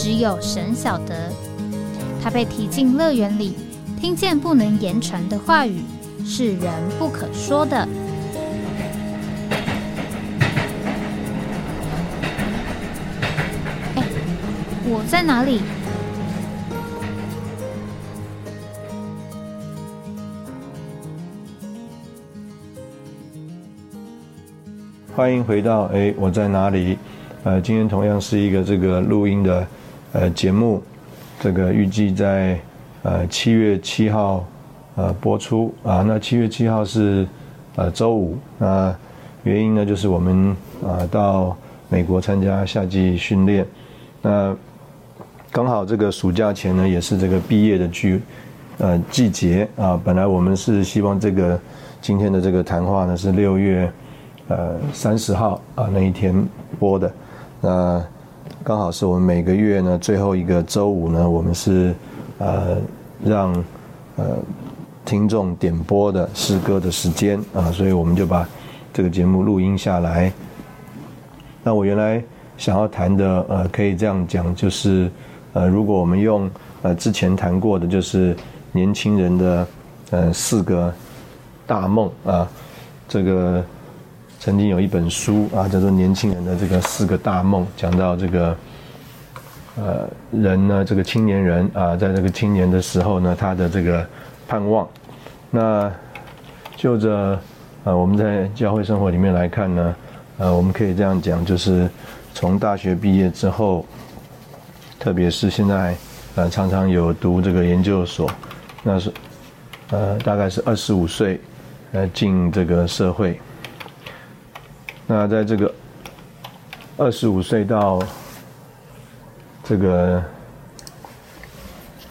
只有神晓得，他被提进乐园里，听见不能言传的话语，是人不可说的。哎，我在哪里？欢迎回到哎，我在哪里？呃，今天同样是一个这个录音的。呃，节目这个预计在呃七月七号呃播出啊。那七月七号是呃周五。那原因呢，就是我们啊到美国参加夏季训练。那刚好这个暑假前呢，也是这个毕业的季呃季节啊。本来我们是希望这个今天的这个谈话呢是六月呃三十号啊那一天播的。那刚好是我们每个月呢最后一个周五呢，我们是呃让呃听众点播的诗歌的时间啊，所以我们就把这个节目录音下来。那我原来想要谈的呃，可以这样讲，就是呃，如果我们用呃之前谈过的，就是年轻人的呃四个大梦啊，这个。曾经有一本书啊，叫做《年轻人的这个四个大梦》，讲到这个呃人呢，这个青年人啊，在这个青年的时候呢，他的这个盼望。那就着呃我们在教会生活里面来看呢，呃，我们可以这样讲，就是从大学毕业之后，特别是现在呃常常有读这个研究所，那是呃大概是二十五岁呃进这个社会。那在这个二十五岁到这个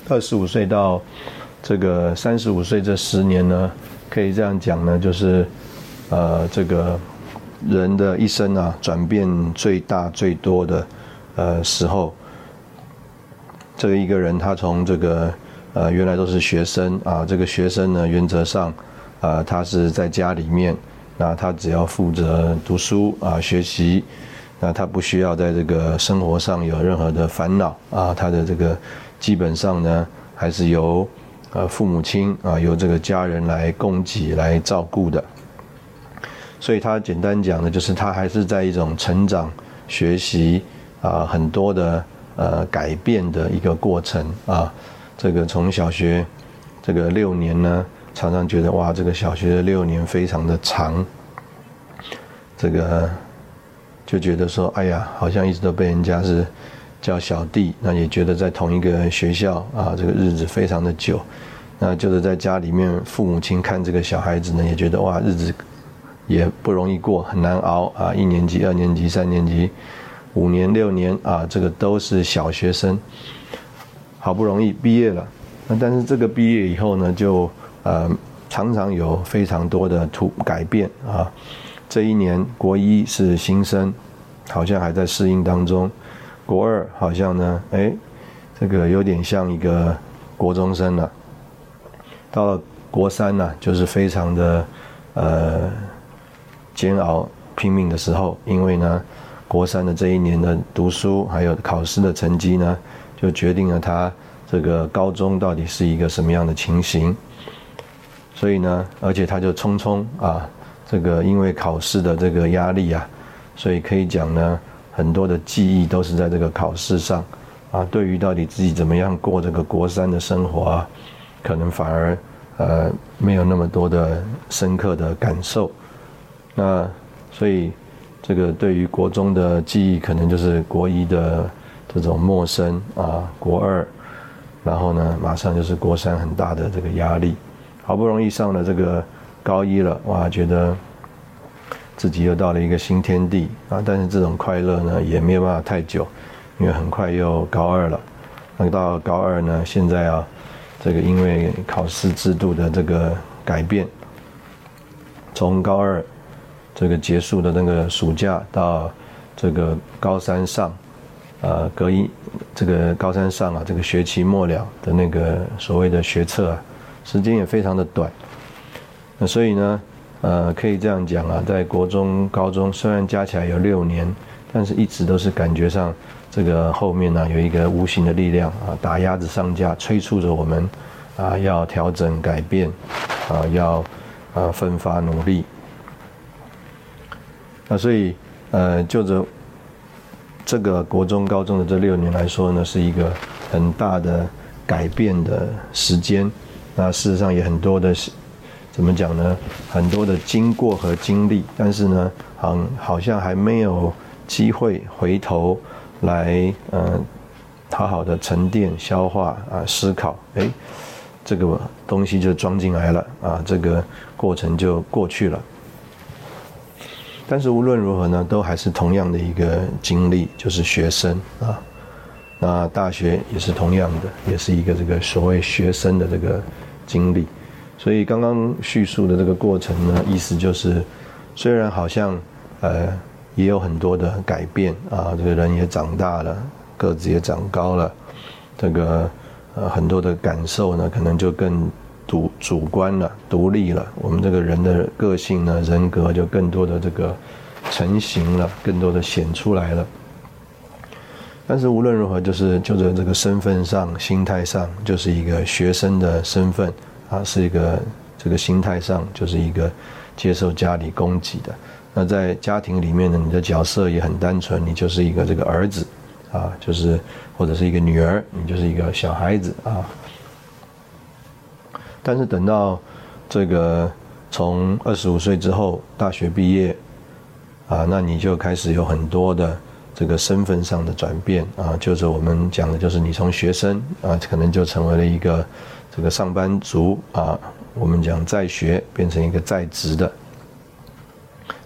二十五岁到这个三十五岁这十年呢，可以这样讲呢，就是呃，这个人的一生啊，转变最大最多的呃时候，这个一个人他从这个呃原来都是学生啊，这个学生呢，原则上啊，他是在家里面。那他只要负责读书啊，学习，那他不需要在这个生活上有任何的烦恼啊。他的这个基本上呢，还是由呃父母亲啊，由这个家人来供给来照顾的。所以他简单讲呢，就是他还是在一种成长、学习啊，很多的呃改变的一个过程啊。这个从小学这个六年呢。常常觉得哇，这个小学的六年非常的长，这个就觉得说，哎呀，好像一直都被人家是叫小弟，那也觉得在同一个学校啊，这个日子非常的久，那就是在家里面，父母亲看这个小孩子呢，也觉得哇，日子也不容易过，很难熬啊，一年级、二年级、三年级、五年、六年啊，这个都是小学生，好不容易毕业了，那但是这个毕业以后呢，就呃，常常有非常多的突改变啊。这一年国一是新生，好像还在适应当中；国二好像呢，哎，这个有点像一个国中生了。到了国三呢，就是非常的呃煎熬、拼命的时候，因为呢，国三的这一年的读书还有考试的成绩呢，就决定了他这个高中到底是一个什么样的情形。所以呢，而且他就匆匆啊，这个因为考试的这个压力啊，所以可以讲呢，很多的记忆都是在这个考试上啊。对于到底自己怎么样过这个国三的生活啊，可能反而呃没有那么多的深刻的感受。那所以这个对于国中的记忆，可能就是国一的这种陌生啊，国二，然后呢，马上就是国三很大的这个压力。好不容易上了这个高一了，哇，觉得自己又到了一个新天地啊！但是这种快乐呢，也没有办法太久，因为很快又高二了。那到高二呢，现在啊，这个因为考试制度的这个改变，从高二这个结束的那个暑假到这个高三上，呃，隔一这个高三上啊，这个学期末了的那个所谓的学测啊，时间也非常的短。那所以呢，呃，可以这样讲啊，在国中、高中虽然加起来有六年，但是一直都是感觉上这个后面呢有一个无形的力量啊，打鸭子上架，催促着我们啊要调整改变，啊要啊奋发努力。那所以呃，就着这个国中、高中的这六年来说呢，是一个很大的改变的时间。那事实上也很多的，怎么讲呢？很多的经过和经历，但是呢，好好像还没有机会回头来，嗯，好好的沉淀、消化啊，思考。哎，这个东西就装进来了啊，这个过程就过去了。但是无论如何呢，都还是同样的一个经历，就是学生啊。那大学也是同样的，也是一个这个所谓学生的这个经历。所以刚刚叙述的这个过程呢，意思就是，虽然好像呃也有很多的改变啊，这个人也长大了，个子也长高了，这个呃很多的感受呢，可能就更。主主观了，独立了，我们这个人的个性呢，人格就更多的这个成型了，更多的显出来了。但是无论如何，就是就在这个身份上、心态上，就是一个学生的身份啊，是一个这个心态上，就是一个接受家里供给的。那在家庭里面呢，你的角色也很单纯，你就是一个这个儿子啊，就是或者是一个女儿，你就是一个小孩子啊。但是等到这个从二十五岁之后大学毕业啊，那你就开始有很多的这个身份上的转变啊，就是我们讲的，就是你从学生啊，可能就成为了一个这个上班族啊，我们讲在学变成一个在职的，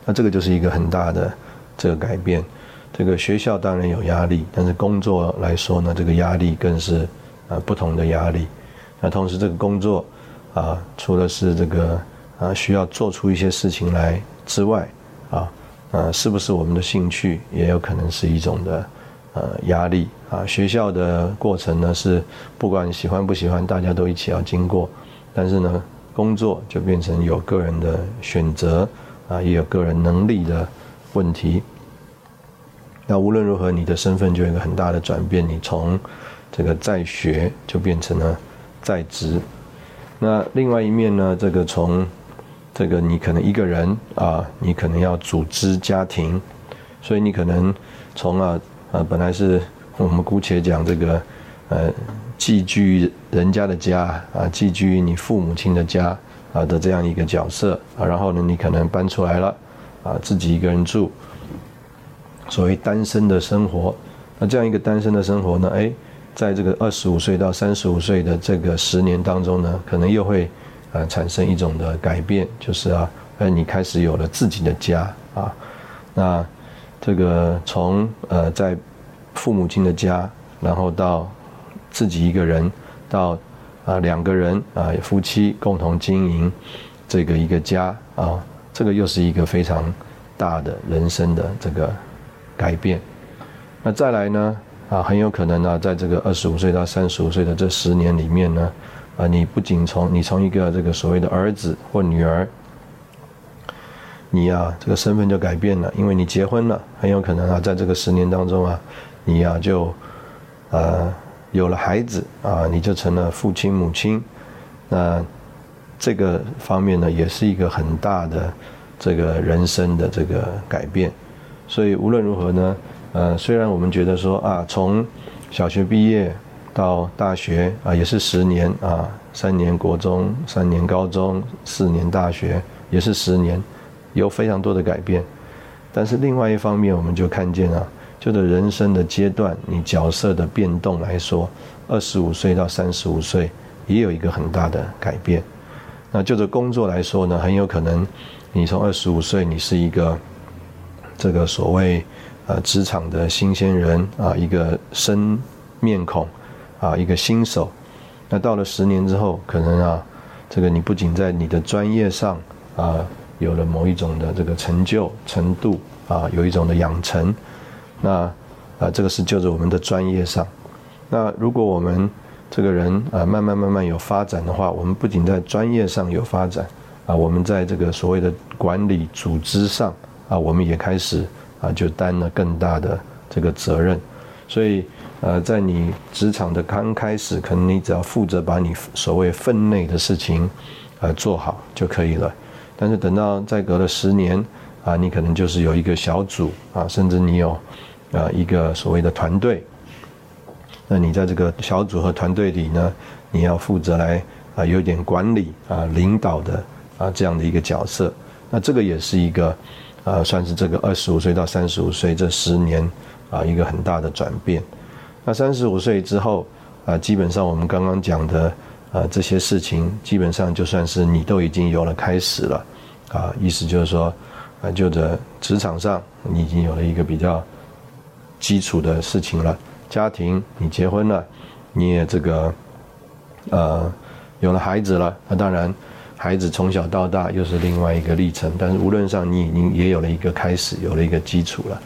那这个就是一个很大的这个改变。这个学校当然有压力，但是工作来说呢，这个压力更是啊不同的压力。那同时这个工作。啊，除了是这个啊，需要做出一些事情来之外，啊，呃，是不是我们的兴趣也有可能是一种的呃压力啊？学校的过程呢是不管喜欢不喜欢，大家都一起要经过，但是呢，工作就变成有个人的选择啊，也有个人能力的问题。那无论如何，你的身份就有一个很大的转变，你从这个在学就变成了在职。那另外一面呢？这个从这个你可能一个人啊，你可能要组织家庭，所以你可能从啊啊本来是我们姑且讲这个呃寄居人家的家啊，寄居你父母亲的家啊的这样一个角色啊，然后呢你可能搬出来了啊，自己一个人住，所谓单身的生活。那这样一个单身的生活呢？哎。在这个二十五岁到三十五岁的这个十年当中呢，可能又会，呃，产生一种的改变，就是啊，呃，你开始有了自己的家啊，那这个从呃在父母亲的家，然后到自己一个人，到啊两个人啊夫妻共同经营这个一个家啊，这个又是一个非常大的人生的这个改变。那再来呢？啊，很有可能呢，在这个二十五岁到三十五岁的这十年里面呢，啊，你不仅从你从一个这个所谓的儿子或女儿，你呀这个身份就改变了，因为你结婚了，很有可能啊，在这个十年当中啊，你呀就，呃，有了孩子啊，你就成了父亲母亲，那这个方面呢，也是一个很大的这个人生的这个改变，所以无论如何呢。呃，虽然我们觉得说啊，从小学毕业到大学啊，也是十年啊，三年国中，三年高中，四年大学，也是十年，有非常多的改变。但是另外一方面，我们就看见啊，就着人生的阶段，你角色的变动来说，二十五岁到三十五岁也有一个很大的改变。那就着工作来说呢，很有可能你从二十五岁，你是一个这个所谓。呃，职场的新鲜人啊，一个生面孔啊一个新手。那到了十年之后，可能啊，这个你不仅在你的专业上啊有了某一种的这个成就程度啊，有一种的养成，那啊这个是就是我们的专业上。那如果我们这个人啊慢慢慢慢有发展的话，我们不仅在专业上有发展啊，我们在这个所谓的管理组织上啊，我们也开始啊就担了更大的这个责任，所以。呃，在你职场的刚开始，可能你只要负责把你所谓分内的事情，呃，做好就可以了。但是等到再隔了十年，啊，你可能就是有一个小组啊，甚至你有，呃，一个所谓的团队。那你在这个小组和团队里呢，你要负责来啊，有点管理啊、领导的啊这样的一个角色。那这个也是一个，呃，算是这个二十五岁到三十五岁这十年啊一个很大的转变。那三十五岁之后，啊，基本上我们刚刚讲的，啊，这些事情基本上就算是你都已经有了开始了，啊，意思就是说，啊，就这职场上你已经有了一个比较基础的事情了，家庭你结婚了，你也这个，呃，有了孩子了，那当然，孩子从小到大又是另外一个历程，但是无论上你已经也有了一个开始，有了一个基础了，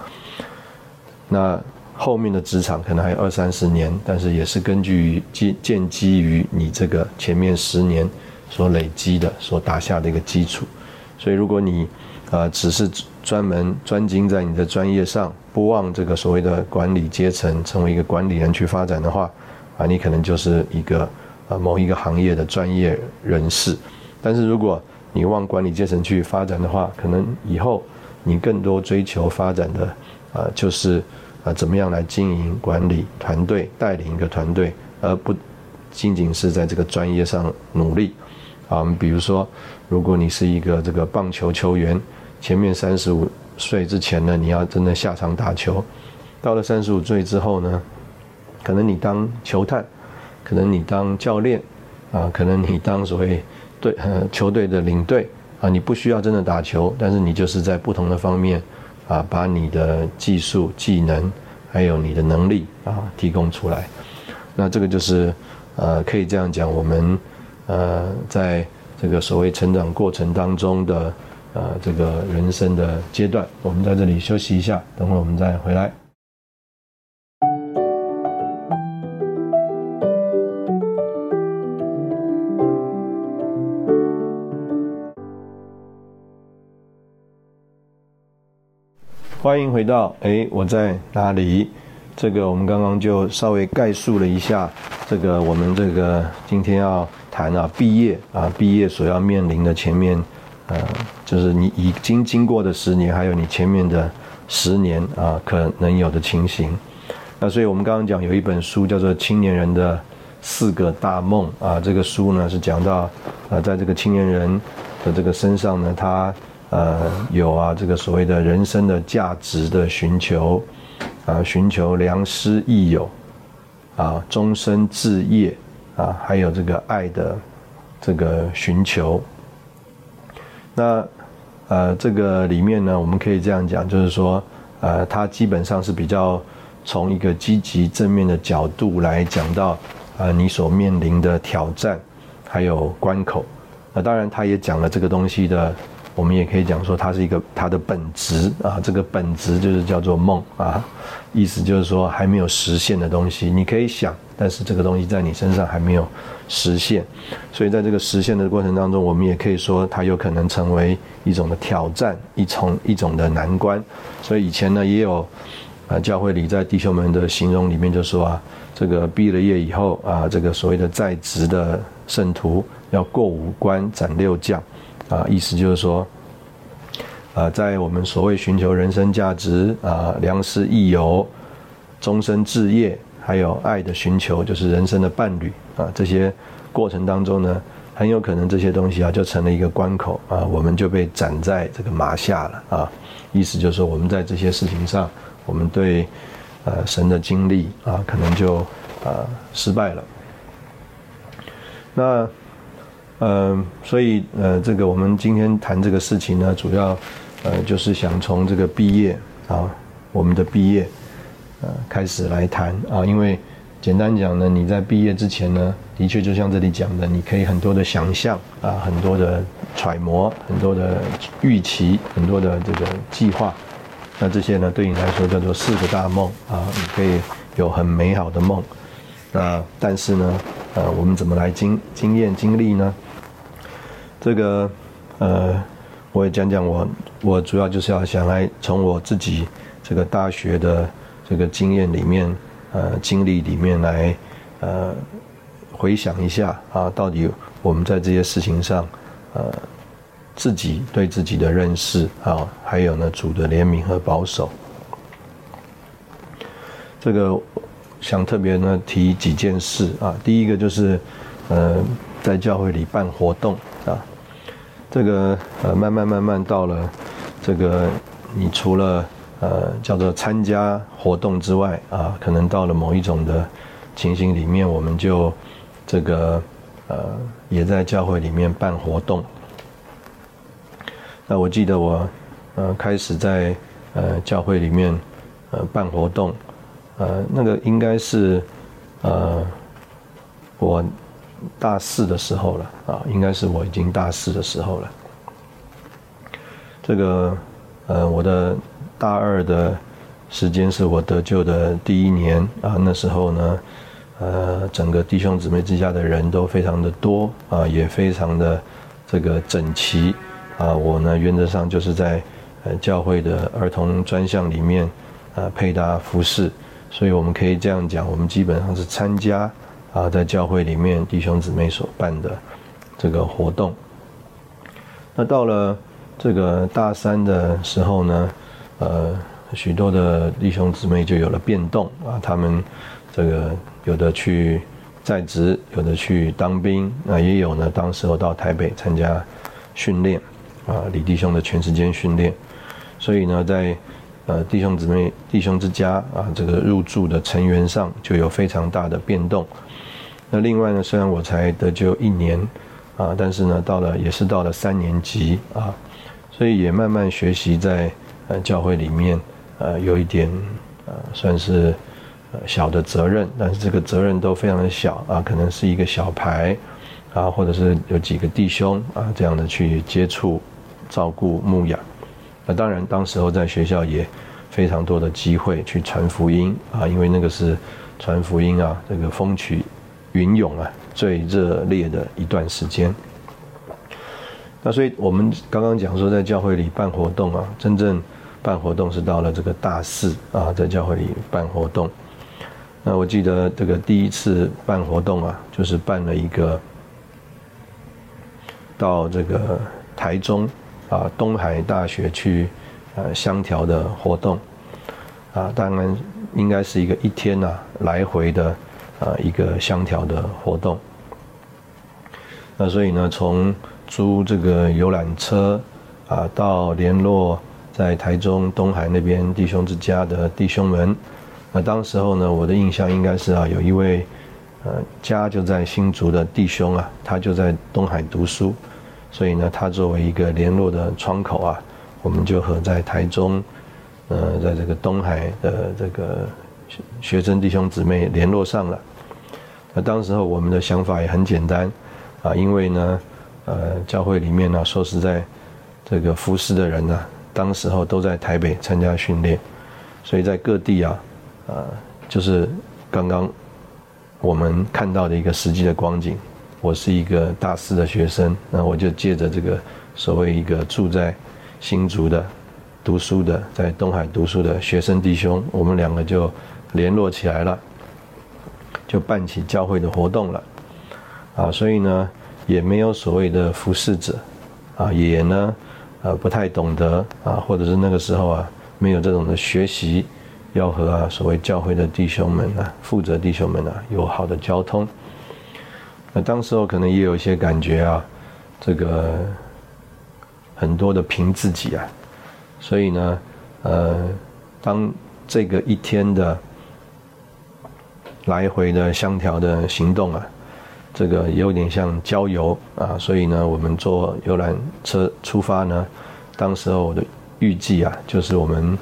那。后面的职场可能还有二三十年，但是也是根据建建基于你这个前面十年所累积的、所打下的一个基础。所以，如果你啊只是专门专精在你的专业上，不忘这个所谓的管理阶层成为一个管理人去发展的话，啊，你可能就是一个啊某一个行业的专业人士。但是，如果你往管理阶层去发展的话，可能以后你更多追求发展的啊就是。啊，怎么样来经营管理团队，带领一个团队，而不仅仅是在这个专业上努力。啊，我们比如说，如果你是一个这个棒球球员，前面三十五岁之前呢，你要真的下场打球；到了三十五岁之后呢，可能你当球探，可能你当教练，啊，可能你当所谓队呃球队的领队，啊，你不需要真的打球，但是你就是在不同的方面。啊，把你的技术、技能，还有你的能力啊，提供出来。那这个就是，呃，可以这样讲，我们呃，在这个所谓成长过程当中的呃这个人生的阶段，我们在这里休息一下，等会我们再回来。欢迎回到哎，我在哪里？这个我们刚刚就稍微概述了一下，这个我们这个今天要谈啊，毕业啊，毕业所要面临的前面，呃，就是你已经经过的十年，还有你前面的十年啊，可能有的情形。那所以我们刚刚讲有一本书叫做《青年人的四个大梦》啊，这个书呢是讲到啊，在这个青年人的这个身上呢，他。呃，有啊，这个所谓的人生的价值的寻求，啊，寻求良师益友，啊，终身志业，啊，还有这个爱的这个寻求。那呃，这个里面呢，我们可以这样讲，就是说，呃，它基本上是比较从一个积极正面的角度来讲到，啊，你所面临的挑战还有关口。那当然，他也讲了这个东西的。我们也可以讲说，它是一个它的本质啊，这个本质就是叫做梦啊，意思就是说还没有实现的东西，你可以想，但是这个东西在你身上还没有实现，所以在这个实现的过程当中，我们也可以说它有可能成为一种的挑战，一重一种的难关。所以以前呢，也有啊教会里在弟兄们的形容里面就说啊，这个毕了业以后啊，这个所谓的在职的圣徒要过五关斩六将。啊，意思就是说，啊，在我们所谓寻求人生价值啊、良师益友、终身志业，还有爱的寻求，就是人生的伴侣啊，这些过程当中呢，很有可能这些东西啊，就成了一个关口啊，我们就被斩在这个马下了啊。意思就是说，我们在这些事情上，我们对呃神的经历啊，可能就啊失败了。那。嗯，所以呃，这个我们今天谈这个事情呢，主要呃就是想从这个毕业啊，我们的毕业呃开始来谈啊，因为简单讲呢，你在毕业之前呢，的确就像这里讲的，你可以很多的想象啊，很多的揣摩，很多的预期，很多的这个计划。那这些呢，对你来说叫做四个大梦啊，你可以有很美好的梦。那但是呢，呃，我们怎么来经经验经历呢？这个，呃，我也讲讲我，我主要就是要想来从我自己这个大学的这个经验里面。呃，经历里面来，呃，回想一下啊，到底我们在这些事情上，呃，自己对自己的认识啊，还有呢，主的怜悯和保守，这个想特别呢提几件事啊。第一个就是，呃，在教会里办活动啊，这个呃，慢慢慢慢到了这个，你除了。呃，叫做参加活动之外啊，可能到了某一种的情形里面，我们就这个呃，也在教会里面办活动。那我记得我呃开始在呃教会里面呃办活动，呃那个应该是呃我大四的时候了啊，应该是我已经大四的时候了。这个呃我的。大二的时间是我得救的第一年啊，那时候呢，呃，整个弟兄姊妹之家的人都非常的多啊，也非常的这个整齐啊。我呢，原则上就是在呃教会的儿童专项里面啊配搭服饰，所以我们可以这样讲，我们基本上是参加啊在教会里面弟兄姊妹所办的这个活动。那到了这个大三的时候呢？呃，许多的弟兄姊妹就有了变动啊，他们这个有的去在职，有的去当兵，那也有呢。当时候到台北参加训练啊，李弟兄的全时间训练。所以呢，在呃弟兄姊妹弟兄之家啊，这个入住的成员上就有非常大的变动。那另外呢，虽然我才得救一年啊，但是呢，到了也是到了三年级啊，所以也慢慢学习在。呃，教会里面，呃，有一点，呃，算是，呃，小的责任，但是这个责任都非常的小啊，可能是一个小牌，啊，或者是有几个弟兄啊，这样的去接触、照顾、牧养。那当然，当时候在学校也非常多的机会去传福音啊，因为那个是传福音啊，这个风起云涌啊，最热烈的一段时间。那所以我们刚刚讲说，在教会里办活动啊，真正。办活动是到了这个大四啊，在教会里办活动。那我记得这个第一次办活动啊，就是办了一个到这个台中啊东海大学去呃相调的活动啊，当然应该是一个一天呐来回的啊一个相调的活动。那所以呢，从租这个游览车啊到联络。在台中东海那边弟兄之家的弟兄们，那当时候呢，我的印象应该是啊，有一位，呃，家就在新竹的弟兄啊，他就在东海读书，所以呢，他作为一个联络的窗口啊，我们就和在台中，呃，在这个东海的这个学生弟兄姊妹联络上了。那当时候我们的想法也很简单，啊，因为呢，呃，教会里面呢，说实在，这个服侍的人呢。当时候都在台北参加训练，所以在各地啊，呃，就是刚刚我们看到的一个实际的光景。我是一个大四的学生，那我就借着这个所谓一个住在新竹的读书的，在东海读书的学生弟兄，我们两个就联络起来了，就办起教会的活动了。啊，所以呢，也没有所谓的服侍者，啊，也呢。呃，不太懂得啊，或者是那个时候啊，没有这种的学习，要和啊所谓教会的弟兄们啊，负责弟兄们啊，有好的交通。那当时候可能也有一些感觉啊，这个很多的凭自己啊，所以呢，呃，当这个一天的来回的相调的行动啊。这个有点像郊游啊，所以呢，我们坐游览车出发呢。当时候我的预计啊，就是我们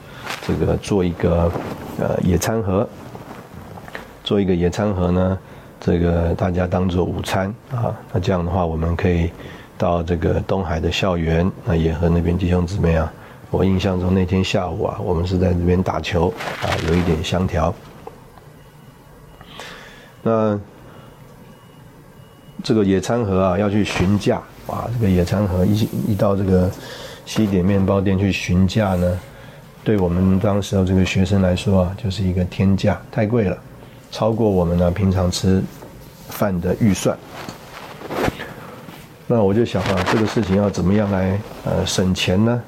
这个做一个呃野餐盒，做一个野餐盒呢，这个大家当做午餐啊。那这样的话，我们可以到这个东海的校园，那也和那边弟兄姊妹啊。我印象中那天下午啊，我们是在这边打球啊，有一点香条。那这个野餐盒啊，要去询价啊。这个野餐盒一一到这个西点面包店去询价呢，对我们当时候这个学生来说啊，就是一个天价，太贵了，超过我们呢平常吃饭的预算。那我就想啊，这个事情要怎么样来呃省钱呢？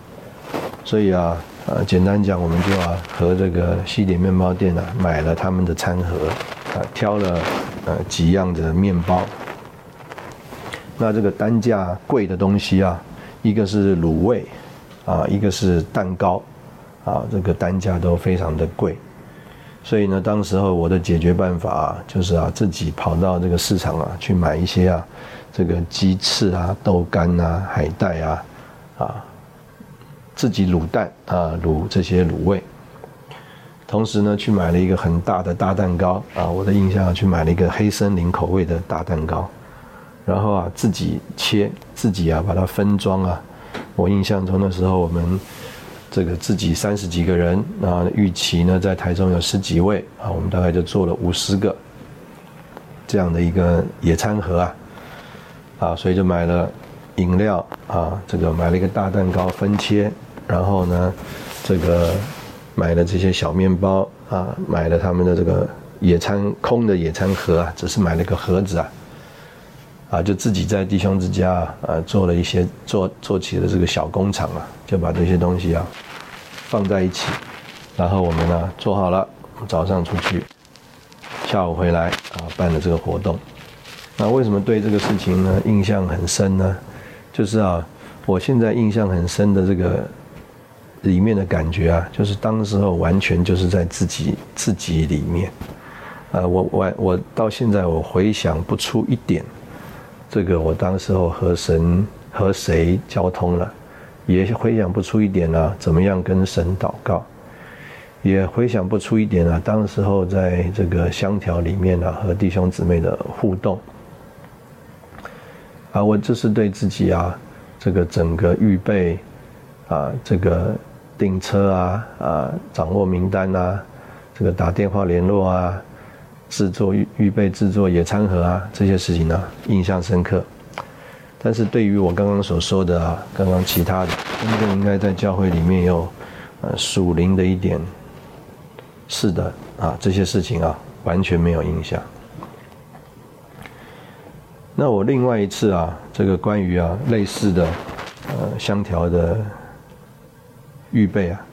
所以啊，呃，简单讲，我们就啊和这个西点面包店啊买了他们的餐盒，啊，挑了呃几样的面包。那这个单价贵的东西啊，一个是卤味，啊，一个是蛋糕，啊，这个单价都非常的贵。所以呢，当时候我的解决办法啊，就是啊自己跑到这个市场啊去买一些啊这个鸡翅啊、豆干啊、海带啊，啊。自己卤蛋啊，卤这些卤味，同时呢，去买了一个很大的大蛋糕啊，我的印象去买了一个黑森林口味的大蛋糕，然后啊，自己切，自己啊把它分装啊。我印象中的时候，我们这个自己三十几个人啊，预期呢在台中有十几位啊，我们大概就做了五十个这样的一个野餐盒啊，啊，所以就买了饮料啊，这个买了一个大蛋糕分切。然后呢，这个买了这些小面包啊，买了他们的这个野餐空的野餐盒啊，只是买了个盒子啊，啊，就自己在弟兄之家啊做了一些做做起了这个小工厂啊，就把这些东西啊放在一起，然后我们呢做好了，早上出去，下午回来啊办了这个活动。那为什么对这个事情呢印象很深呢？就是啊，我现在印象很深的这个。里面的感觉啊，就是当时候完全就是在自己自己里面，呃，我我我到现在我回想不出一点，这个我当时候和神和谁交通了，也回想不出一点啊，怎么样跟神祷告，也回想不出一点啊，当时候在这个香条里面啊和弟兄姊妹的互动，啊，我这是对自己啊，这个整个预备啊，这个。订车啊啊，掌握名单啊，这个打电话联络啊，制作预预备制作野餐盒啊，这些事情呢印象深刻。但是对于我刚刚所说的啊，刚刚其他的，真正应该在教会里面有呃属灵的一点，是的啊，这些事情啊完全没有印象。那我另外一次啊，这个关于啊类似的呃香条的。预备啊，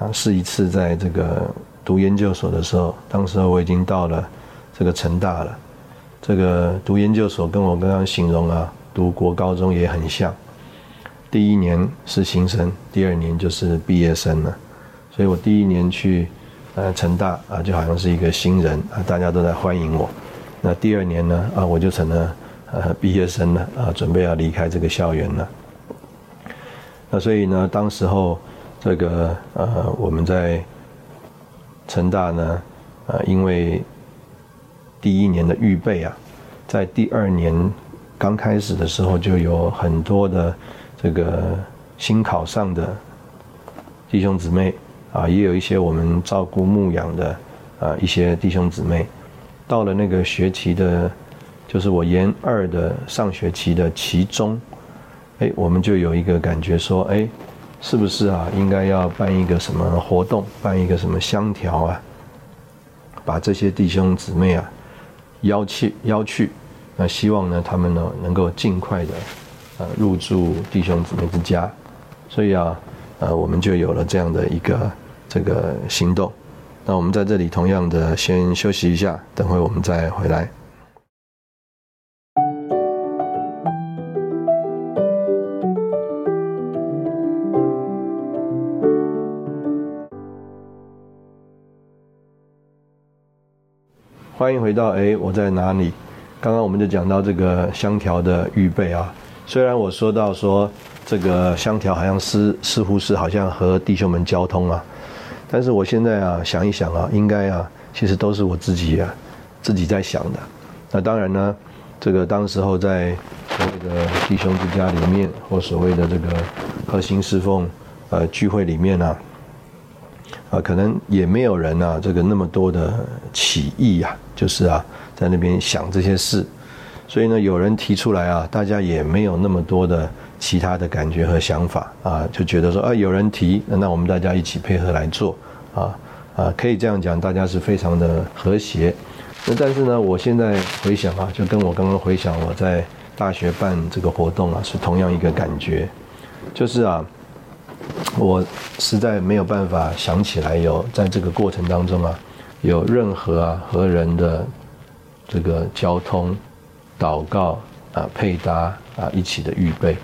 啊，是一次在这个读研究所的时候，当时我已经到了这个成大了。这个读研究所跟我刚刚形容啊，读国高中也很像。第一年是新生，第二年就是毕业生了。所以我第一年去呃成大啊，就好像是一个新人啊，大家都在欢迎我。那第二年呢啊，我就成了呃毕业生了啊，准备要离开这个校园了。那所以呢，当时候。这个呃，我们在成大呢，呃，因为第一年的预备啊，在第二年刚开始的时候，就有很多的这个新考上的弟兄姊妹啊，也有一些我们照顾牧养的啊一些弟兄姊妹，到了那个学期的，就是我研二的上学期的其中，哎，我们就有一个感觉说，哎。是不是啊？应该要办一个什么活动，办一个什么香条啊？把这些弟兄姊妹啊邀去邀去，那希望呢他们呢能够尽快的呃入住弟兄姊妹之家。所以啊，呃我们就有了这样的一个这个行动。那我们在这里同样的先休息一下，等会我们再回来。欢迎回到哎，我在哪里？刚刚我们就讲到这个香条的预备啊。虽然我说到说这个香条好像是似乎是好像和弟兄们交通啊，但是我现在啊想一想啊，应该啊其实都是我自己啊自己在想的。那当然呢，这个当时候在所谓的弟兄之家里面，或所谓的这个核心侍奉呃聚会里面呢，啊可能也没有人啊，这个那么多的起义呀，就是啊，在那边想这些事。所以呢，有人提出来啊，大家也没有那么多的其他的感觉和想法啊，就觉得说啊，有人提，那我们大家一起配合来做啊啊，可以这样讲，大家是非常的和谐。那但是呢，我现在回想啊，就跟我刚刚回想我在大学办这个活动啊，是同样一个感觉，就是啊，我实在没有办法想起来有在这个过程当中啊，有任何啊和人的这个交通。祷告啊，配搭啊，一起的预备，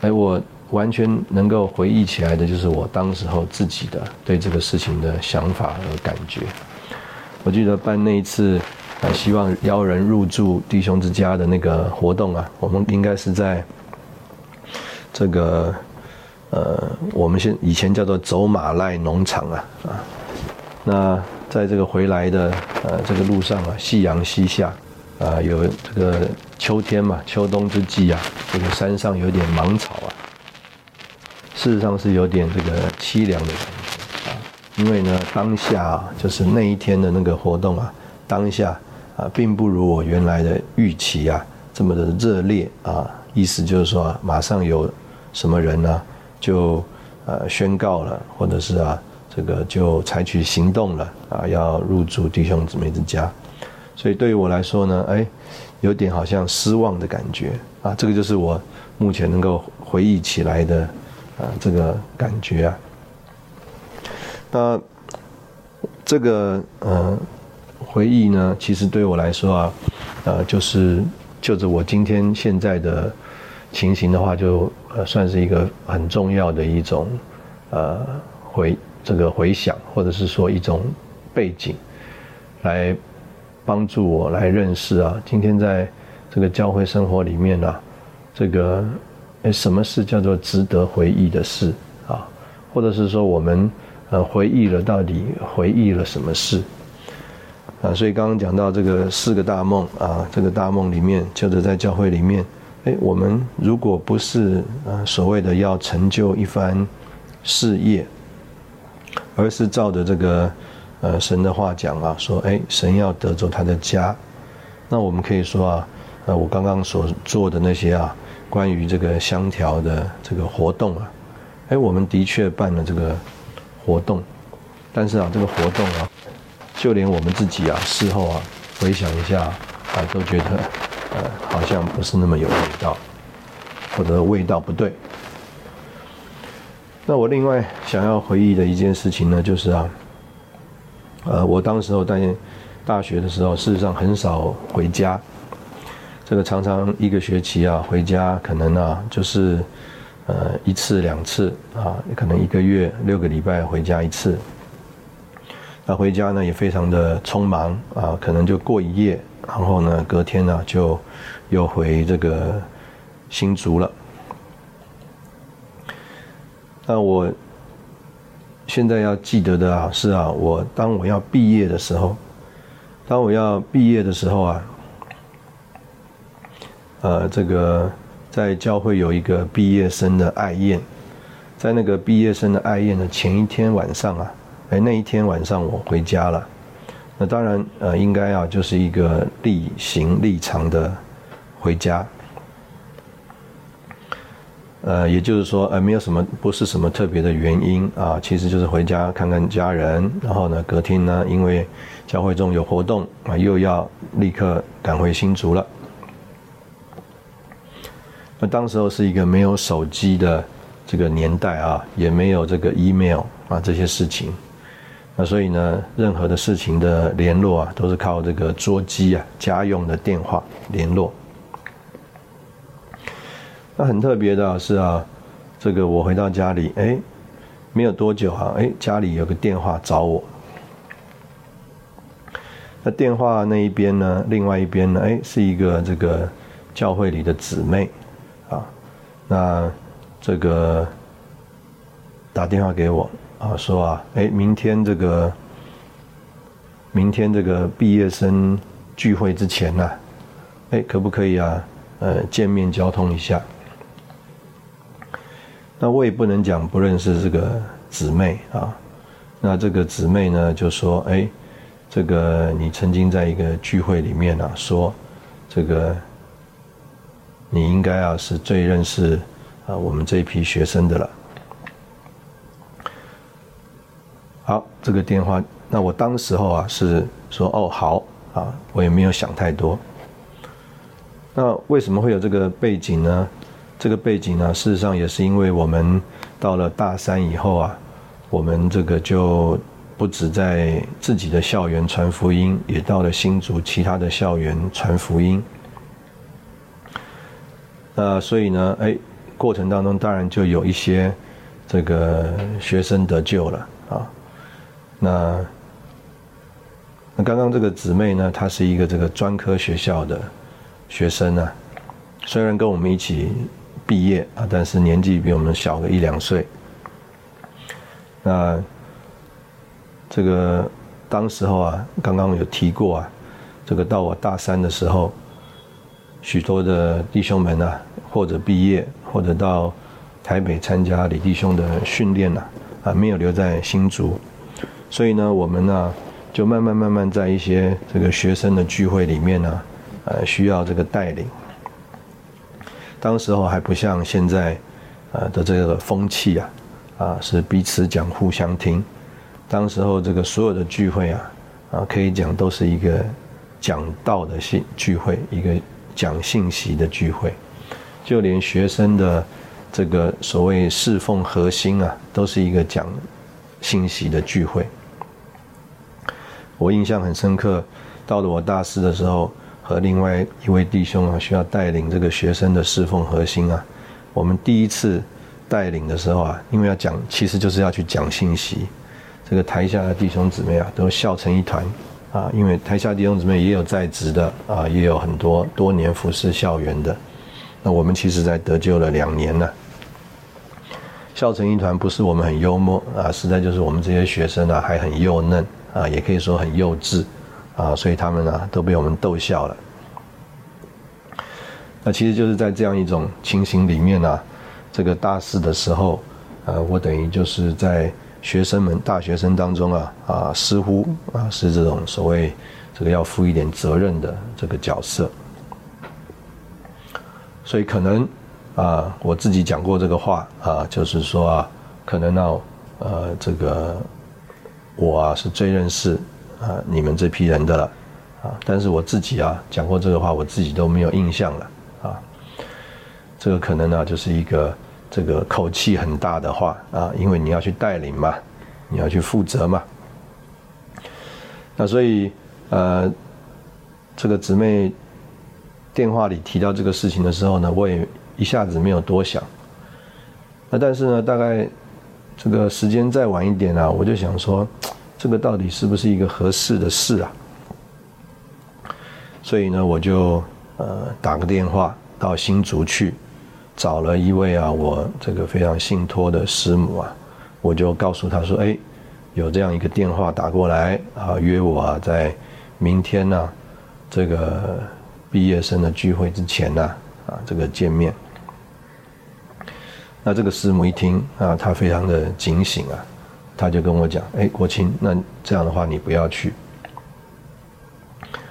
哎，我完全能够回忆起来的，就是我当时候自己的对这个事情的想法和感觉。我记得办那一次啊，希望邀人入住弟兄之家的那个活动啊，我们应该是在这个呃，我们现以前叫做走马赖农场啊啊，那在这个回来的呃这个路上啊，夕阳西下。啊，有这个秋天嘛，秋冬之际啊，这个山上有点芒草啊，事实上是有点这个凄凉的感觉啊。因为呢，当下啊，就是那一天的那个活动啊，当下啊，并不如我原来的预期啊这么的热烈啊。意思就是说，马上有什么人呢，就呃宣告了，或者是啊，这个就采取行动了啊，要入住弟兄姊妹之家。所以对于我来说呢，哎，有点好像失望的感觉啊，这个就是我目前能够回忆起来的啊这个感觉啊。那这个呃回忆呢，其实对我来说啊，呃就是就着我今天现在的情形的话，就呃算是一个很重要的一种呃回这个回想，或者是说一种背景来。帮助我来认识啊，今天在这个教会生活里面呢，这个诶，什么事叫做值得回忆的事啊？或者是说我们呃回忆了，到底回忆了什么事啊？所以刚刚讲到这个四个大梦啊，这个大梦里面，就是在教会里面，诶，我们如果不是呃所谓的要成就一番事业，而是照着这个。呃，神的话讲啊，说，哎，神要得走他的家，那我们可以说啊，呃，我刚刚所做的那些啊，关于这个香条的这个活动啊，哎，我们的确办了这个活动，但是啊，这个活动啊，就连我们自己啊，事后啊，回想一下啊，都觉得，呃，好像不是那么有味道，或者味道不对。那我另外想要回忆的一件事情呢，就是啊。呃，我当时候在大学的时候，事实上很少回家。这个常常一个学期啊，回家可能啊，就是呃一次两次啊，可能一个月六个礼拜回家一次。那回家呢也非常的匆忙啊，可能就过一夜，然后呢隔天呢就又回这个新竹了。那我。现在要记得的啊，是啊，我当我要毕业的时候，当我要毕业的时候啊，呃，这个在教会有一个毕业生的爱宴，在那个毕业生的爱宴的前一天晚上啊，哎，那一天晚上我回家了，那当然呃，应该啊，就是一个例行立场的回家。呃，也就是说，呃，没有什么，不是什么特别的原因啊，其实就是回家看看家人，然后呢，隔天呢，因为教会中有活动啊，又要立刻赶回新竹了。那当时候是一个没有手机的这个年代啊，也没有这个 email 啊这些事情，那所以呢，任何的事情的联络啊，都是靠这个桌机啊，家用的电话联络。那很特别的是啊，这个我回到家里，哎，没有多久啊，哎，家里有个电话找我。那电话那一边呢，另外一边呢，哎，是一个这个教会里的姊妹，啊，那这个打电话给我啊，说啊，哎，明天这个，明天这个毕业生聚会之前呢，哎，可不可以啊？呃，见面交通一下。那我也不能讲不认识这个姊妹啊。那这个姊妹呢，就说：“哎，这个你曾经在一个聚会里面啊，说这个你应该啊是最认识啊我们这一批学生的了。”好，这个电话，那我当时候啊是说：“哦，好啊，我也没有想太多。”那为什么会有这个背景呢？这个背景呢，事实上也是因为我们到了大三以后啊，我们这个就不止在自己的校园传福音，也到了新竹其他的校园传福音。那所以呢，哎，过程当中当然就有一些这个学生得救了啊。那那刚刚这个姊妹呢，她是一个这个专科学校的。学生呢，虽然跟我们一起毕业啊，但是年纪比我们小个一两岁。那这个当时候啊，刚刚有提过啊，这个到我大三的时候，许多的弟兄们啊，或者毕业，或者到台北参加李弟兄的训练呐，啊，没有留在新竹，所以呢，我们呢，就慢慢慢慢在一些这个学生的聚会里面呢。呃，需要这个带领。当时候还不像现在，呃的这个风气啊，啊是彼此讲互相听。当时候这个所有的聚会啊，啊可以讲都是一个讲道的信聚会，一个讲信息的聚会。就连学生的这个所谓侍奉核心啊，都是一个讲信息的聚会。我印象很深刻，到了我大四的时候。和另外一位弟兄啊，需要带领这个学生的侍奉核心啊。我们第一次带领的时候啊，因为要讲，其实就是要去讲信息。这个台下的弟兄姊妹啊，都笑成一团啊，因为台下弟兄姊妹也有在职的啊，也有很多多年服侍校园的。那我们其实在得救了两年了，笑成一团不是我们很幽默啊，实在就是我们这些学生啊还很幼嫩啊，也可以说很幼稚。啊，所以他们呢都被我们逗笑了。那其实就是在这样一种情形里面呢，这个大四的时候，呃，我等于就是在学生们、大学生当中啊，啊，似乎啊是这种所谓这个要负一点责任的这个角色。所以可能啊，我自己讲过这个话啊，就是说啊，可能呢，呃，这个我啊是最认识。啊，你们这批人的了，啊，但是我自己啊讲过这个话，我自己都没有印象了，啊，这个可能呢就是一个这个口气很大的话啊，因为你要去带领嘛，你要去负责嘛，那所以呃，这个姊妹电话里提到这个事情的时候呢，我也一下子没有多想，那但是呢，大概这个时间再晚一点啊，我就想说。这个到底是不是一个合适的事啊？所以呢，我就呃打个电话到新竹去，找了一位啊我这个非常信托的师母啊，我就告诉他说：“哎，有这样一个电话打过来啊，约我啊在明天呢这个毕业生的聚会之前呢啊这个见面。”那这个师母一听啊，他非常的警醒啊。他就跟我讲：“哎，国清，那这样的话你不要去。”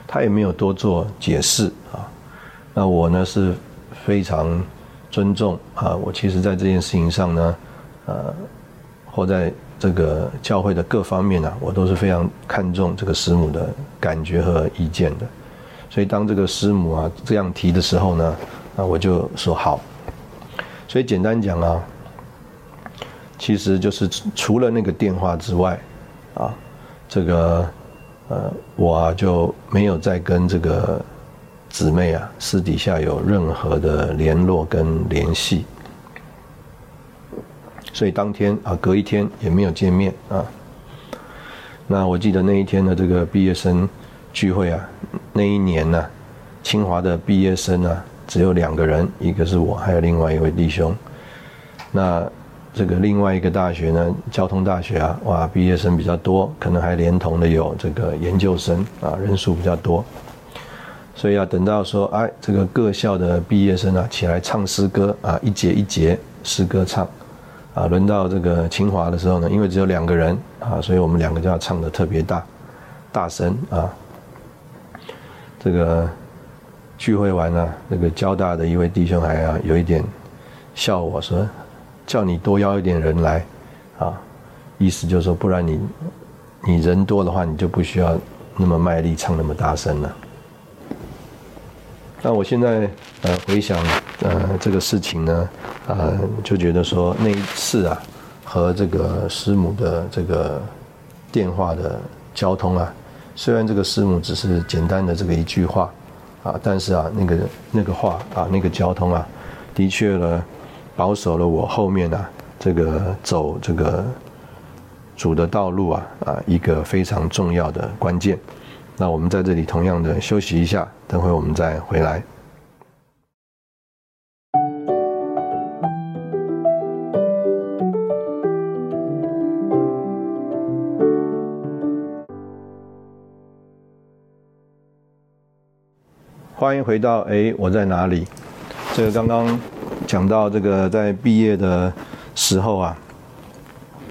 他也没有多做解释啊。那我呢是非常尊重啊。我其实在这件事情上呢，呃，或在这个教会的各方面呢，我都是非常看重这个师母的感觉和意见的。所以当这个师母啊这样提的时候呢，啊，我就说好。所以简单讲啊。其实就是除了那个电话之外，啊，这个呃，我啊就没有再跟这个姊妹啊私底下有任何的联络跟联系，所以当天啊隔一天也没有见面啊。那我记得那一天的这个毕业生聚会啊，那一年呢，清华的毕业生啊只有两个人，一个是我，还有另外一位弟兄，那。这个另外一个大学呢，交通大学啊，哇，毕业生比较多，可能还连同的有这个研究生啊，人数比较多。所以啊，等到说，哎，这个各校的毕业生啊，起来唱诗歌啊，一节一节诗歌唱，啊，轮到这个清华的时候呢，因为只有两个人啊，所以我们两个就要唱的特别大，大声啊。这个聚会完了，那个交大的一位弟兄还啊，有一点笑我说，叫你多邀一点人来，啊，意思就是说，不然你你人多的话，你就不需要那么卖力唱那么大声了。那我现在呃回想呃这个事情呢，呃就觉得说那一次啊和这个师母的这个电话的交通啊，虽然这个师母只是简单的这个一句话啊，但是啊那个那个话啊那个交通啊，的确呢保守了我后面啊这个走这个主的道路啊啊一个非常重要的关键。那我们在这里同样的休息一下，等会我们再回来。欢迎回到哎，我在哪里？这个刚刚讲到这个在毕业的时候啊，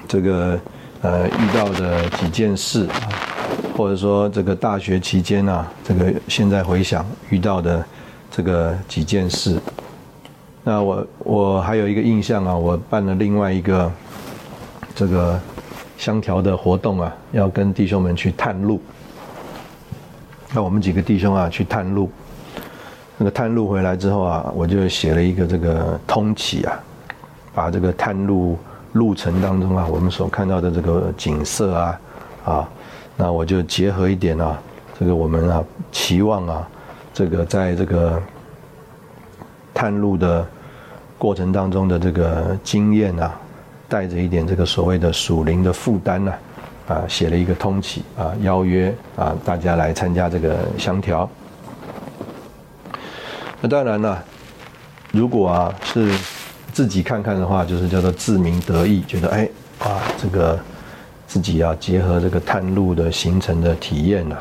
这个呃遇到的几件事。或者说这个大学期间啊，这个现在回想遇到的这个几件事，那我我还有一个印象啊，我办了另外一个这个香条的活动啊，要跟弟兄们去探路。那我们几个弟兄啊去探路，那个探路回来之后啊，我就写了一个这个通启啊，把这个探路路程当中啊，我们所看到的这个景色啊啊。那我就结合一点啊，这个我们啊期望啊，这个在这个探路的过程当中的这个经验啊，带着一点这个所谓的属灵的负担呢，啊，写了一个通启啊，邀约啊大家来参加这个相调。那当然了，如果啊是自己看看的话，就是叫做自鸣得意，觉得哎啊这个。自己要结合这个探路的行程的体验呐，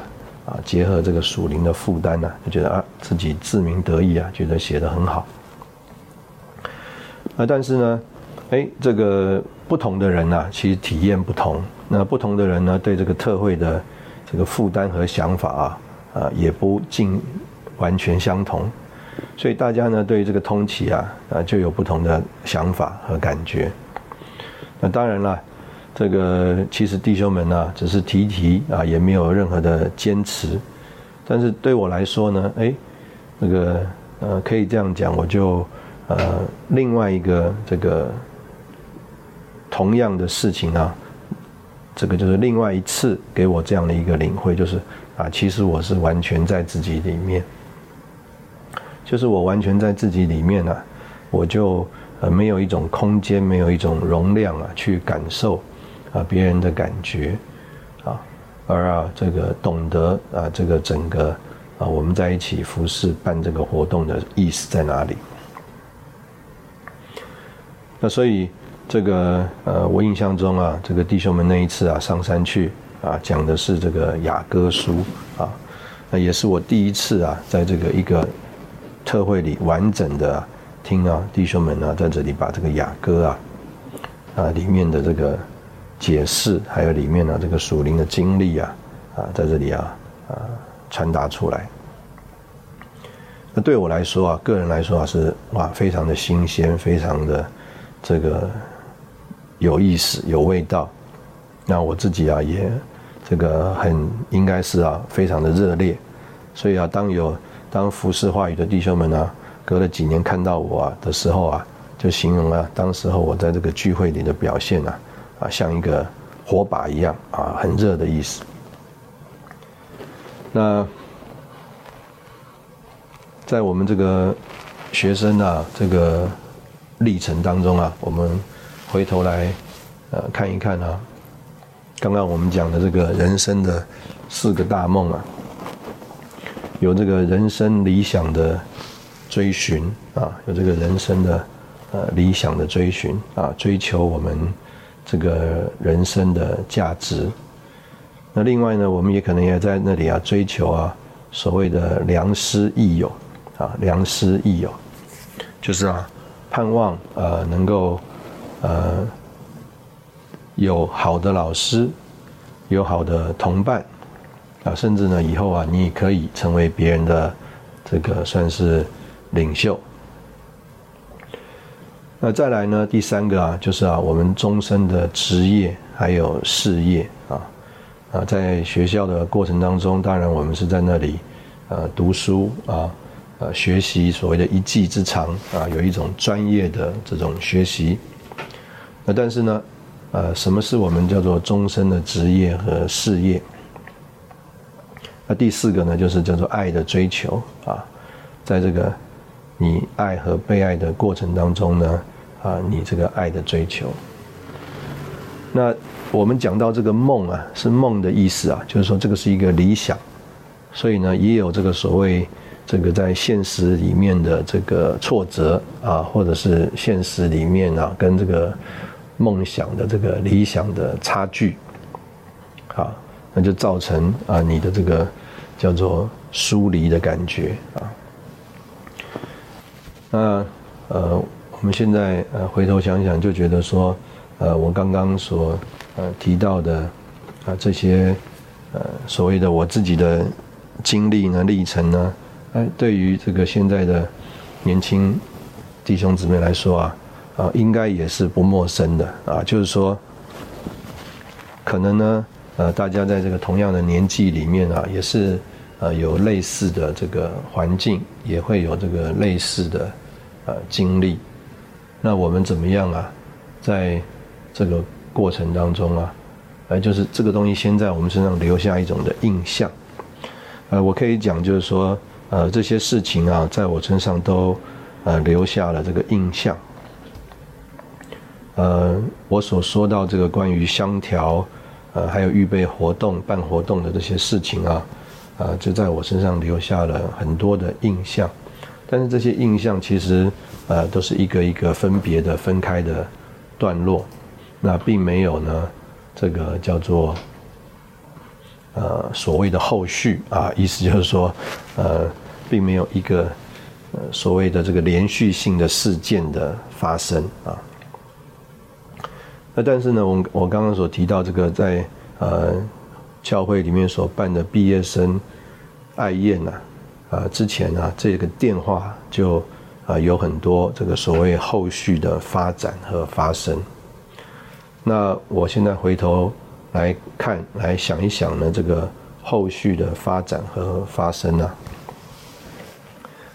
啊，结合这个属灵的负担呐，就觉得啊，自己自鸣得意啊，觉得写得很好。啊，但是呢，哎，这个不同的人呐，其实体验不同。那不同的人呢，对这个特惠的这个负担和想法啊，啊，也不尽完全相同。所以大家呢，对于这个通启啊，啊，就有不同的想法和感觉。那当然了。这个其实弟兄们呢，只是提提啊，也没有任何的坚持。但是对我来说呢，哎，那个呃，可以这样讲，我就呃，另外一个这个同样的事情啊，这个就是另外一次给我这样的一个领会，就是啊，其实我是完全在自己里面，就是我完全在自己里面呢，我就呃没有一种空间，没有一种容量啊，去感受。啊，别人的感觉，啊，而啊，这个懂得啊，这个整个啊，我们在一起服侍办这个活动的意思在哪里？那所以这个呃，我印象中啊，这个弟兄们那一次啊，上山去啊，讲的是这个雅歌书啊，那也是我第一次啊，在这个一个特会里完整的听啊，弟兄们呢在这里把这个雅歌啊啊里面的这个。解释还有里面呢，这个属灵的经历啊，啊，在这里啊，啊，传达出来。那对我来说啊，个人来说啊，是哇，非常的新鲜，非常的这个有意思、有味道。那我自己啊，也这个很应该是啊，非常的热烈。所以啊，当有当服侍话语的弟兄们呢，隔了几年看到我啊的时候啊，就形容啊当时候我在这个聚会里的表现啊。啊，像一个火把一样啊，很热的意思。那在我们这个学生啊这个历程当中啊，我们回头来呃看一看啊，刚刚我们讲的这个人生的四个大梦啊，有这个人生理想的追寻啊，有这个人生的呃理想的追寻啊，追求我们。这个人生的价值，那另外呢，我们也可能也在那里啊追求啊所谓的良师益友啊，良师益友，就是啊，盼望呃能够呃有好的老师，有好的同伴啊，甚至呢以后啊，你也可以成为别人的这个算是领袖。那再来呢？第三个啊，就是啊，我们终身的职业还有事业啊，啊，在学校的过程当中，当然我们是在那里，呃，读书啊，呃，学习所谓的一技之长啊，有一种专业的这种学习。那但是呢，呃，什么是我们叫做终身的职业和事业？第四个呢，就是叫做爱的追求啊，在这个你爱和被爱的过程当中呢。啊，你这个爱的追求。那我们讲到这个梦啊，是梦的意思啊，就是说这个是一个理想，所以呢，也有这个所谓这个在现实里面的这个挫折啊，或者是现实里面啊，跟这个梦想的这个理想的差距，好，那就造成啊你的这个叫做疏离的感觉啊。那呃。我们现在呃回头想想，就觉得说，呃，我刚刚所呃提到的啊这些呃所谓的我自己的经历呢、历程呢，哎，对于这个现在的年轻弟兄姊妹来说啊，啊，应该也是不陌生的啊。就是说，可能呢，呃，大家在这个同样的年纪里面啊，也是呃有类似的这个环境，也会有这个类似的呃经历。那我们怎么样啊？在这个过程当中啊，呃，就是这个东西先在我们身上留下一种的印象。呃，我可以讲就是说，呃，这些事情啊，在我身上都呃留下了这个印象。呃，我所说到这个关于香调，呃，还有预备活动、办活动的这些事情啊，啊，就在我身上留下了很多的印象。但是这些印象其实。呃，都是一个一个分别的分开的段落，那并没有呢，这个叫做呃所谓的后续啊，意思就是说，呃，并没有一个呃所谓的这个连续性的事件的发生啊。那但是呢，我我刚刚所提到这个在呃教会里面所办的毕业生爱宴呐，啊之前啊这个电话就。啊，有很多这个所谓后续的发展和发生。那我现在回头来看，来想一想呢，这个后续的发展和发生呢，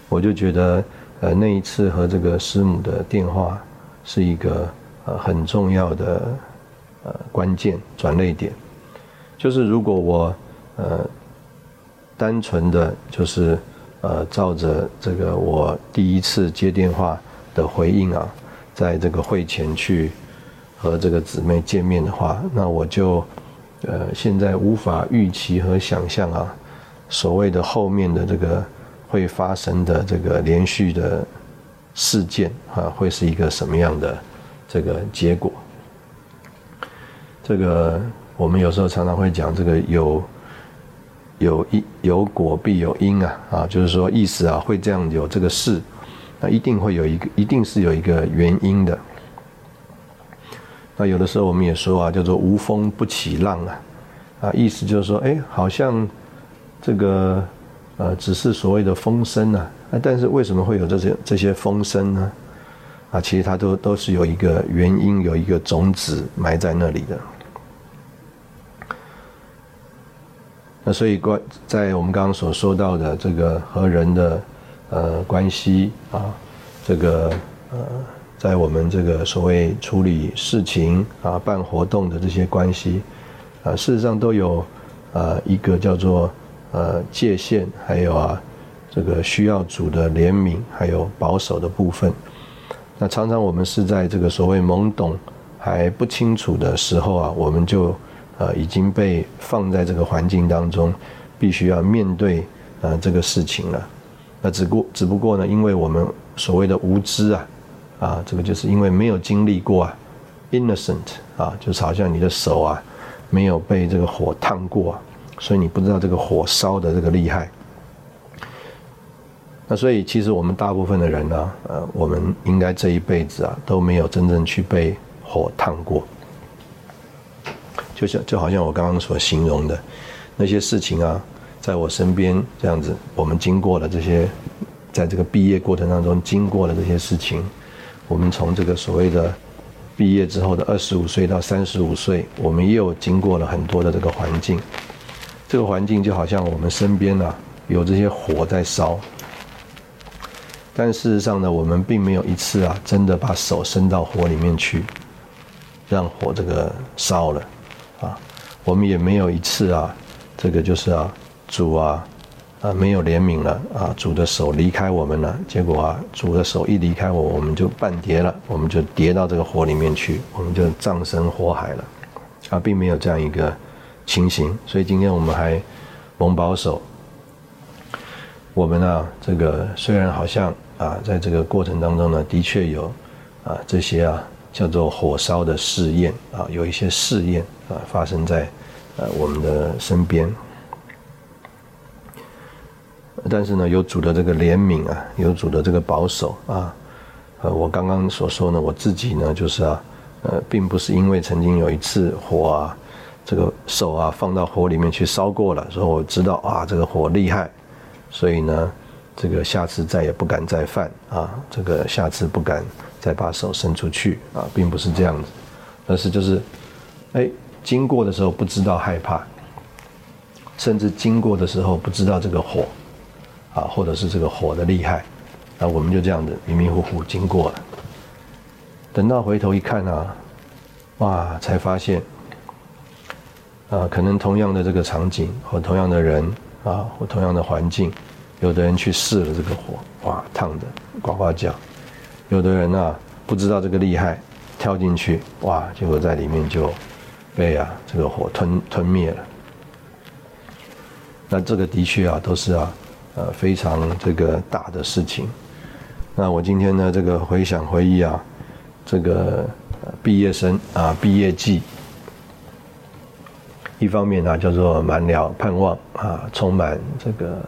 我就觉得，呃，那一次和这个师母的电话是一个呃很重要的呃关键转泪点。就是如果我呃单纯的就是。呃，照着这个我第一次接电话的回应啊，在这个会前去和这个姊妹见面的话，那我就呃现在无法预期和想象啊，所谓的后面的这个会发生的这个连续的事件啊，会是一个什么样的这个结果？这个我们有时候常常会讲这个有。有因有果必有因啊啊，就是说意思啊会这样有这个事，那一定会有一个一定是有一个原因的。那有的时候我们也说啊，叫做无风不起浪啊，啊意思就是说，哎，好像这个呃只是所谓的风声啊，但是为什么会有这些这些风声呢？啊，其实它都都是有一个原因，有一个种子埋在那里的。那所以关在我们刚刚所说到的这个和人的呃关系啊，这个呃在我们这个所谓处理事情啊办活动的这些关系啊，事实上都有呃一个叫做呃界限，还有啊这个需要主的怜悯，还有保守的部分。那常常我们是在这个所谓懵懂还不清楚的时候啊，我们就。呃，已经被放在这个环境当中，必须要面对呃这个事情了。那只过只不过呢，因为我们所谓的无知啊，啊，这个就是因为没有经历过啊，innocent 啊，就是好像你的手啊没有被这个火烫过，所以你不知道这个火烧的这个厉害。那所以其实我们大部分的人呢，呃，我们应该这一辈子啊都没有真正去被火烫过，就像就好像我刚刚所形容的那些事情啊，在我身边这样子，我们经过了这些，在这个毕业过程当中经过了这些事情，我们从这个所谓的毕业之后的二十五岁到三十五岁，我们又经过了很多的这个环境，这个环境就好像我们身边啊有这些火在烧。但事实上呢，我们并没有一次啊，真的把手伸到火里面去，让火这个烧了，啊，我们也没有一次啊，这个就是啊，主啊，啊没有怜悯了啊，主的手离开我们了，结果啊，主的手一离开我，我们就半跌了，我们就跌到这个火里面去，我们就葬身火海了，啊，并没有这样一个情形，所以今天我们还蒙保守，我们啊，这个虽然好像。啊，在这个过程当中呢，的确有啊这些啊叫做火烧的试验啊，有一些试验啊发生在呃我们的身边。但是呢，有主的这个怜悯啊，有主的这个保守啊，呃，我刚刚所说呢，我自己呢就是啊，呃，并不是因为曾经有一次火啊，这个手啊放到火里面去烧过了，所以我知道啊这个火厉害，所以呢。这个下次再也不敢再犯啊！这个下次不敢再把手伸出去啊，并不是这样子，而是就是，哎，经过的时候不知道害怕，甚至经过的时候不知道这个火，啊，或者是这个火的厉害，啊，我们就这样子迷迷糊糊经过了。等到回头一看啊，哇，才发现，啊，可能同样的这个场景和同样的人啊，或同样的环境。有的人去试了这个火，哇，烫的呱呱叫；有的人呢不知道这个厉害，跳进去，哇，结果在里面就被啊这个火吞吞灭了。那这个的确啊都是啊呃非常这个大的事情。那我今天呢这个回想回忆啊，这个毕业生啊毕业季，一方面呢叫做满了盼望啊，充满这个。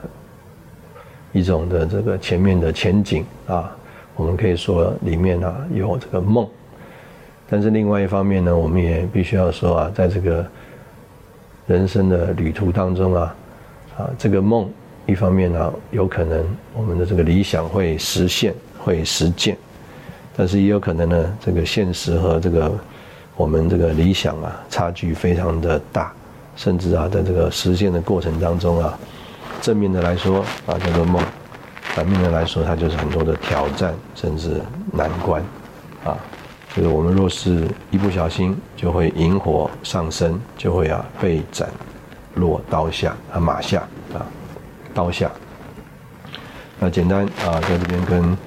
一种的这个前面的前景啊，我们可以说里面呢有这个梦，但是另外一方面呢，我们也必须要说啊，在这个人生的旅途当中啊，啊这个梦一方面呢有可能我们的这个理想会实现会实践，但是也有可能呢这个现实和这个我们这个理想啊差距非常的大，甚至啊在这个实现的过程当中啊。正面的来说啊，叫做梦；反面的来说，它就是很多的挑战，甚至难关，啊，就是我们若是一不小心，就会引火上身，就会啊被斩落刀下啊马下啊刀下。那简单啊，在这边跟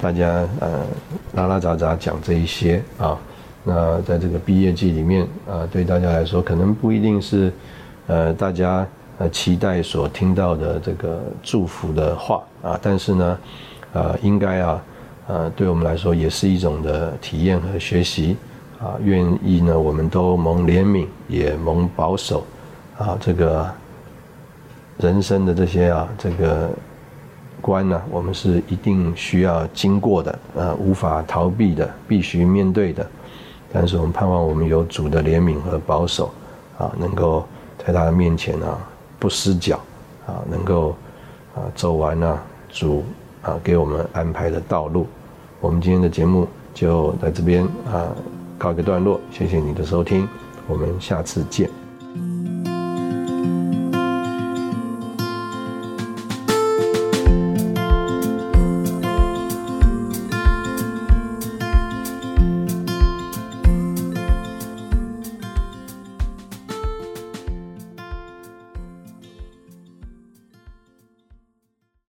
大家呃拉拉杂杂讲这一些啊，那在这个毕业季里面啊，对大家来说，可能不一定是呃大家。期待所听到的这个祝福的话啊，但是呢，呃，应该啊，呃，对我们来说也是一种的体验和学习啊。愿意呢，我们都蒙怜悯，也蒙保守啊。这个人生的这些啊，这个关呢，我们是一定需要经过的，呃，无法逃避的，必须面对的。但是我们盼望我们有主的怜悯和保守啊，能够在他的面前呢。不失脚，啊，能够啊走完呢主啊给我们安排的道路。我们今天的节目就在这边啊告一个段落，谢谢你的收听，我们下次见。